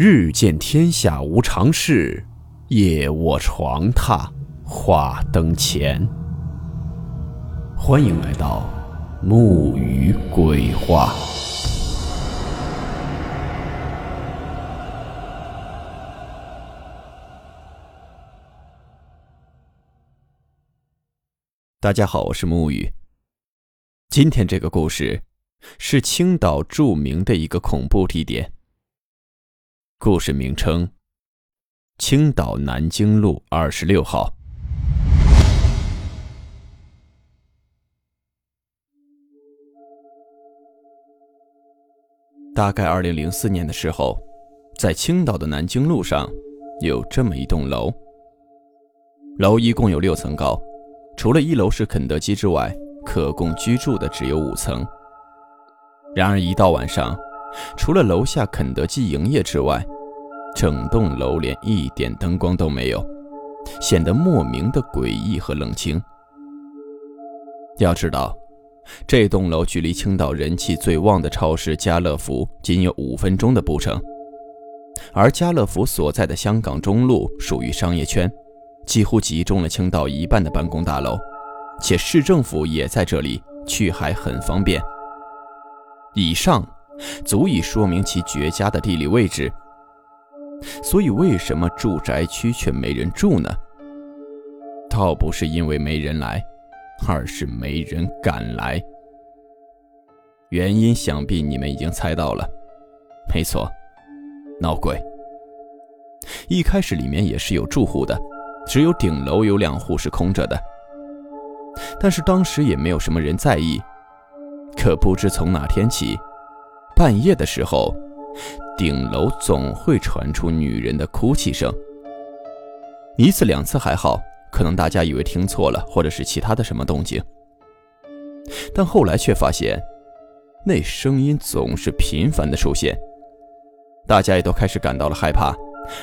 日见天下无常事，夜卧床榻话灯前。欢迎来到木鱼鬼话。大家好，我是木鱼。今天这个故事是青岛著名的一个恐怖地点。故事名称：青岛南京路二十六号。大概二零零四年的时候，在青岛的南京路上有这么一栋楼。楼一共有六层高，除了一楼是肯德基之外，可供居住的只有五层。然而一到晚上，除了楼下肯德基营业之外，整栋楼连一点灯光都没有，显得莫名的诡异和冷清。要知道。这栋楼距离青岛人气最旺的超市家乐福仅有五分钟的步程，而家乐福所在的香港中路属于商业圈，几乎集中了青岛一半的办公大楼，且市政府也在这里，去还很方便。以上足以说明其绝佳的地理位置。所以，为什么住宅区却没人住呢？倒不是因为没人来。而是没人敢来，原因想必你们已经猜到了，没错，闹鬼。一开始里面也是有住户的，只有顶楼有两户是空着的，但是当时也没有什么人在意。可不知从哪天起，半夜的时候，顶楼总会传出女人的哭泣声，一次两次还好。可能大家以为听错了，或者是其他的什么动静，但后来却发现，那声音总是频繁的出现，大家也都开始感到了害怕，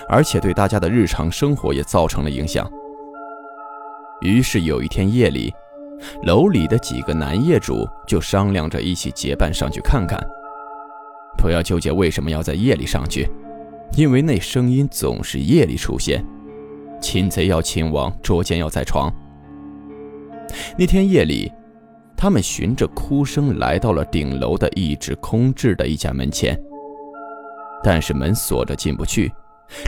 而且对大家的日常生活也造成了影响。于是有一天夜里，楼里的几个男业主就商量着一起结伴上去看看。不要纠结为什么要在夜里上去，因为那声音总是夜里出现。擒贼要擒王，捉奸要在床。那天夜里，他们循着哭声来到了顶楼的一直空置的一家门前，但是门锁着，进不去，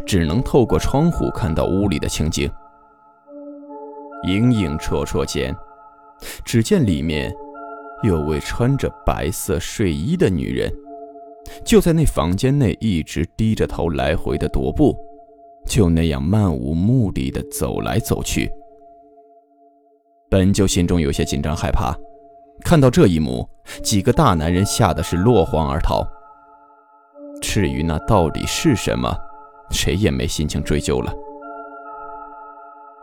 只能透过窗户看到屋里的情景。影影绰绰间，只见里面有位穿着白色睡衣的女人，就在那房间内一直低着头来回的踱步。就那样漫无目的的走来走去，本就心中有些紧张害怕，看到这一幕，几个大男人吓得是落荒而逃。至于那到底是什么，谁也没心情追究了。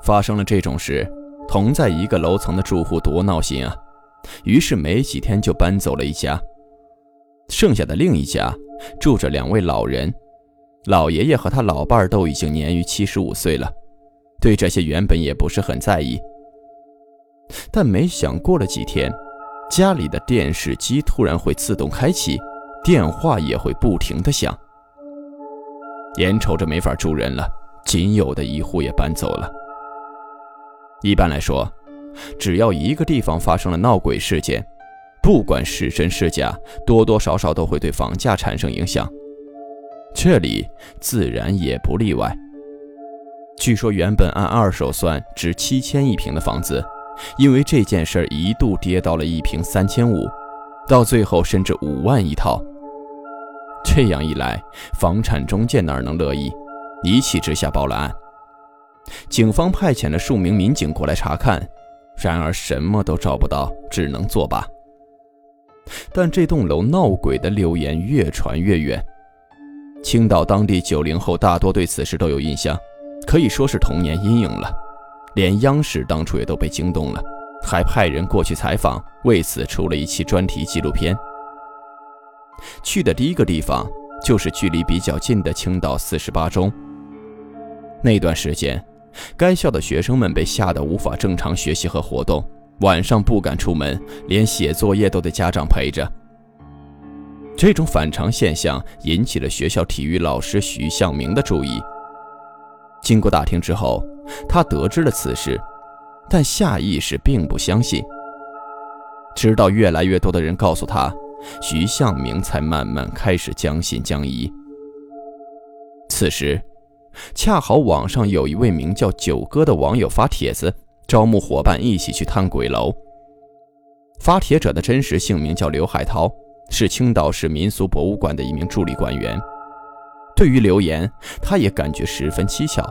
发生了这种事，同在一个楼层的住户多闹心啊！于是没几天就搬走了一家，剩下的另一家住着两位老人。老爷爷和他老伴儿都已经年逾七十五岁了，对这些原本也不是很在意。但没想过了几天，家里的电视机突然会自动开启，电话也会不停的响。眼瞅着没法住人了，仅有的一户也搬走了。一般来说，只要一个地方发生了闹鬼事件，不管是真是假，多多少少都会对房价产生影响。这里自然也不例外。据说原本按二手算值七千一平的房子，因为这件事一度跌到了一平三千五，到最后甚至五万一套。这样一来，房产中介哪能乐意？一气之下报了案。警方派遣了数名民警过来查看，然而什么都找不到，只能作罢。但这栋楼闹鬼的流言越传越远。青岛当地九零后大多对此事都有印象，可以说是童年阴影了。连央视当初也都被惊动了，还派人过去采访，为此出了一期专题纪录片。去的第一个地方就是距离比较近的青岛四十八中。那段时间，该校的学生们被吓得无法正常学习和活动，晚上不敢出门，连写作业都得家长陪着。这种反常现象引起了学校体育老师徐向明的注意。经过打听之后，他得知了此事，但下意识并不相信。直到越来越多的人告诉他，徐向明才慢慢开始将信将疑。此时，恰好网上有一位名叫九哥的网友发帖子，招募伙伴一起去探鬼楼。发帖者的真实姓名叫刘海涛。是青岛市民俗博物馆的一名助理馆员。对于流言，他也感觉十分蹊跷。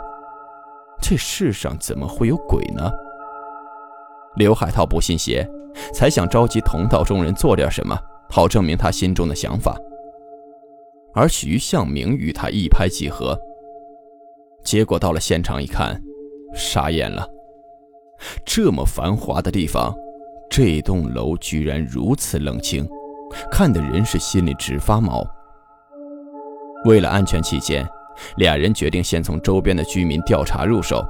这世上怎么会有鬼呢？刘海涛不信邪，才想召集同道中人做点什么，好证明他心中的想法。而徐向明与他一拍即合。结果到了现场一看，傻眼了。这么繁华的地方，这栋楼居然如此冷清。看的人是心里直发毛。为了安全起见，俩人决定先从周边的居民调查入手。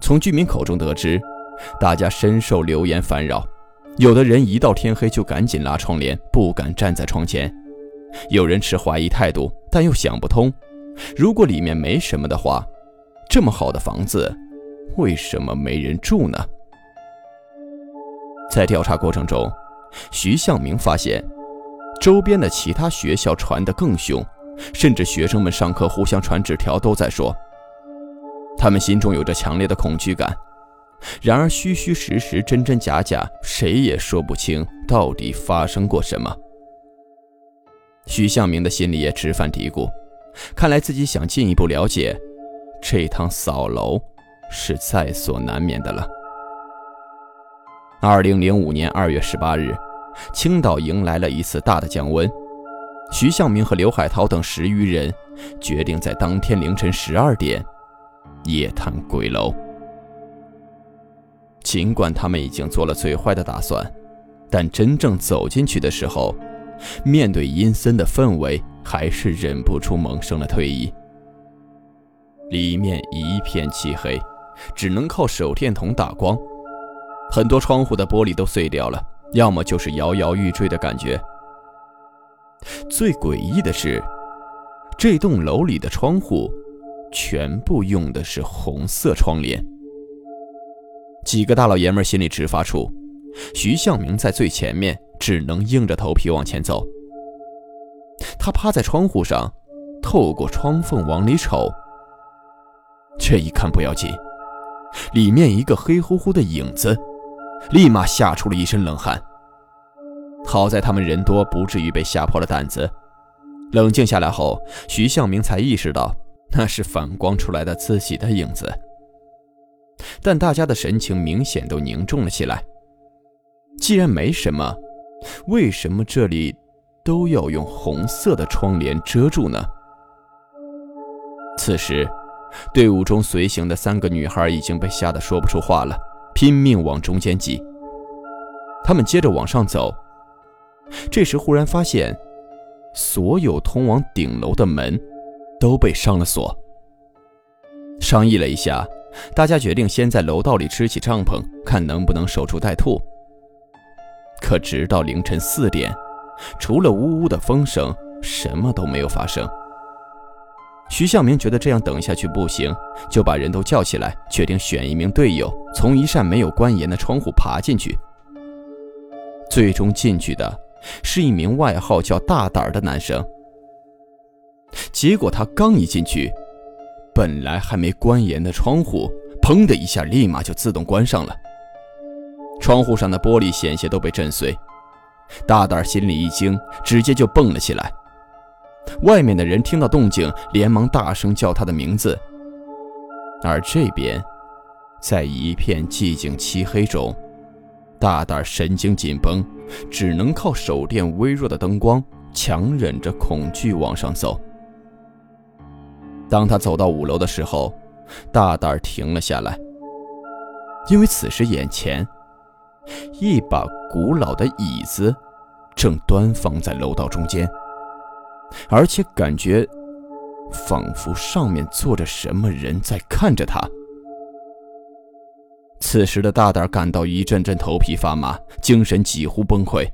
从居民口中得知，大家深受流言烦扰，有的人一到天黑就赶紧拉窗帘，不敢站在窗前；有人持怀疑态度，但又想不通，如果里面没什么的话，这么好的房子，为什么没人住呢？在调查过程中。徐向明发现，周边的其他学校传得更凶，甚至学生们上课互相传纸条，都在说，他们心中有着强烈的恐惧感。然而，虚虚实实，真真假假，谁也说不清到底发生过什么。徐向明的心里也直犯嘀咕，看来自己想进一步了解，这趟扫楼是在所难免的了。二零零五年二月十八日，青岛迎来了一次大的降温。徐向明和刘海涛等十余人决定在当天凌晨十二点夜探鬼楼。尽管他们已经做了最坏的打算，但真正走进去的时候，面对阴森的氛围，还是忍不住萌生了退意。里面一片漆黑，只能靠手电筒打光。很多窗户的玻璃都碎掉了，要么就是摇摇欲坠的感觉。最诡异的是，这栋楼里的窗户全部用的是红色窗帘。几个大老爷们心里直发怵，徐向明在最前面，只能硬着头皮往前走。他趴在窗户上，透过窗缝往里瞅。这一看不要紧，里面一个黑乎乎的影子。立马吓出了一身冷汗。好在他们人多，不至于被吓破了胆子。冷静下来后，徐向明才意识到那是反光出来的自己的影子。但大家的神情明显都凝重了起来。既然没什么，为什么这里都要用红色的窗帘遮住呢？此时，队伍中随行的三个女孩已经被吓得说不出话了。拼命往中间挤。他们接着往上走，这时忽然发现，所有通往顶楼的门都被上了锁。商议了一下，大家决定先在楼道里支起帐篷，看能不能守株待兔。可直到凌晨四点，除了呜呜的风声，什么都没有发生。徐向明觉得这样等下去不行，就把人都叫起来，决定选一名队友从一扇没有关严的窗户爬进去。最终进去的是一名外号叫“大胆”的男生。结果他刚一进去，本来还没关严的窗户，砰的一下，立马就自动关上了。窗户上的玻璃险些都被震碎。大胆心里一惊，直接就蹦了起来。外面的人听到动静，连忙大声叫他的名字。而这边，在一片寂静漆黑中，大胆神经紧绷，只能靠手电微弱的灯光，强忍着恐惧往上走。当他走到五楼的时候，大胆停了下来，因为此时眼前，一把古老的椅子，正端放在楼道中间。而且感觉，仿佛上面坐着什么人在看着他。此时的大胆感到一阵阵头皮发麻，精神几乎崩溃。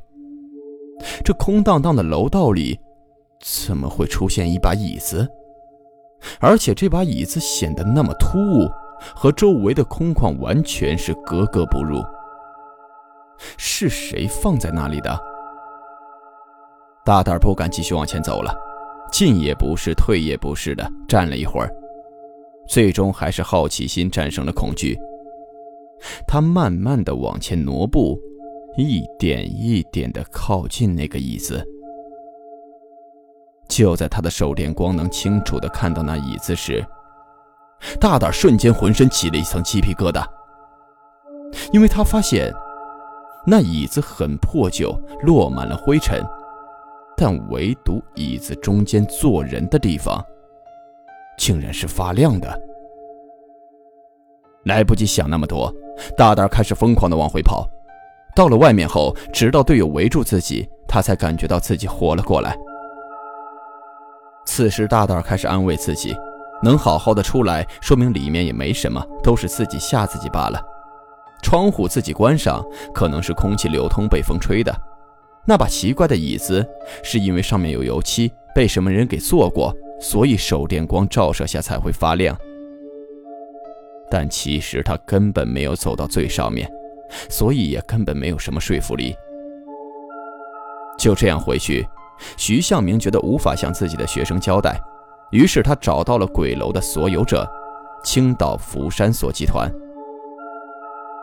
这空荡荡的楼道里，怎么会出现一把椅子？而且这把椅子显得那么突兀，和周围的空旷完全是格格不入。是谁放在那里的？大胆不敢继续往前走了，进也不是，退也不是的，站了一会儿，最终还是好奇心战胜了恐惧。他慢慢的往前挪步，一点一点的靠近那个椅子。就在他的手电光能清楚的看到那椅子时，大胆瞬间浑身起了一层鸡皮疙瘩，因为他发现那椅子很破旧，落满了灰尘，但唯独椅子中间坐人的地方，竟然是发亮的。来不及想那么多，大胆开始疯狂的往回跑。到了外面后，直到队友围住自己，他才感觉到自己活了过来。此时，大胆开始安慰自己，能好好的出来，说明里面也没什么，都是自己吓自己罢了。窗户自己关上，可能是空气流通被风吹的。那把奇怪的椅子，是因为上面有油漆，被什么人给坐过，所以手电光照射下才会发亮。但其实他根本没有走到最上面，所以也根本没有什么说服力。就这样回去。徐向明觉得无法向自己的学生交代，于是他找到了鬼楼的所有者——青岛福山所集团。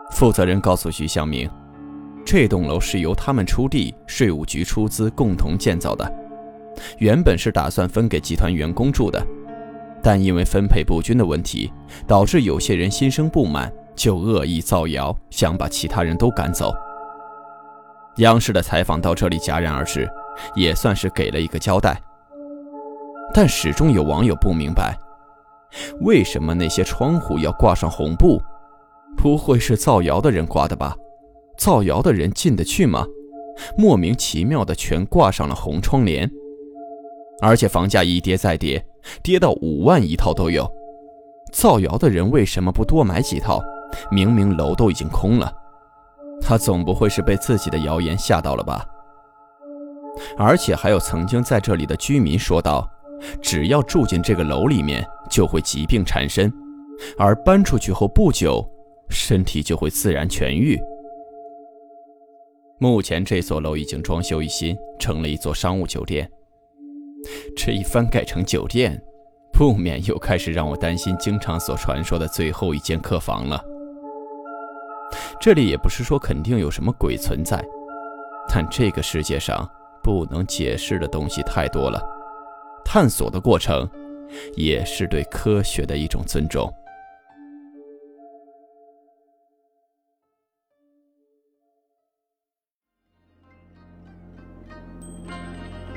负责人告诉徐向明，这栋楼是由他们出地、税务局出资共同建造的，原本是打算分给集团员工住的，但因为分配不均的问题，导致有些人心生不满，就恶意造谣，想把其他人都赶走。央视的采访到这里戛然而止。也算是给了一个交代，但始终有网友不明白，为什么那些窗户要挂上红布？不会是造谣的人挂的吧？造谣的人进得去吗？莫名其妙的全挂上了红窗帘，而且房价一跌再跌，跌到五万一套都有。造谣的人为什么不多买几套？明明楼都已经空了，他总不会是被自己的谣言吓到了吧？而且还有曾经在这里的居民说道：“只要住进这个楼里面，就会疾病缠身，而搬出去后不久，身体就会自然痊愈。”目前这所楼已经装修一新，成了一座商务酒店。这一翻盖成酒店，不免又开始让我担心经常所传说的最后一间客房了。这里也不是说肯定有什么鬼存在，但这个世界上……不能解释的东西太多了，探索的过程也是对科学的一种尊重。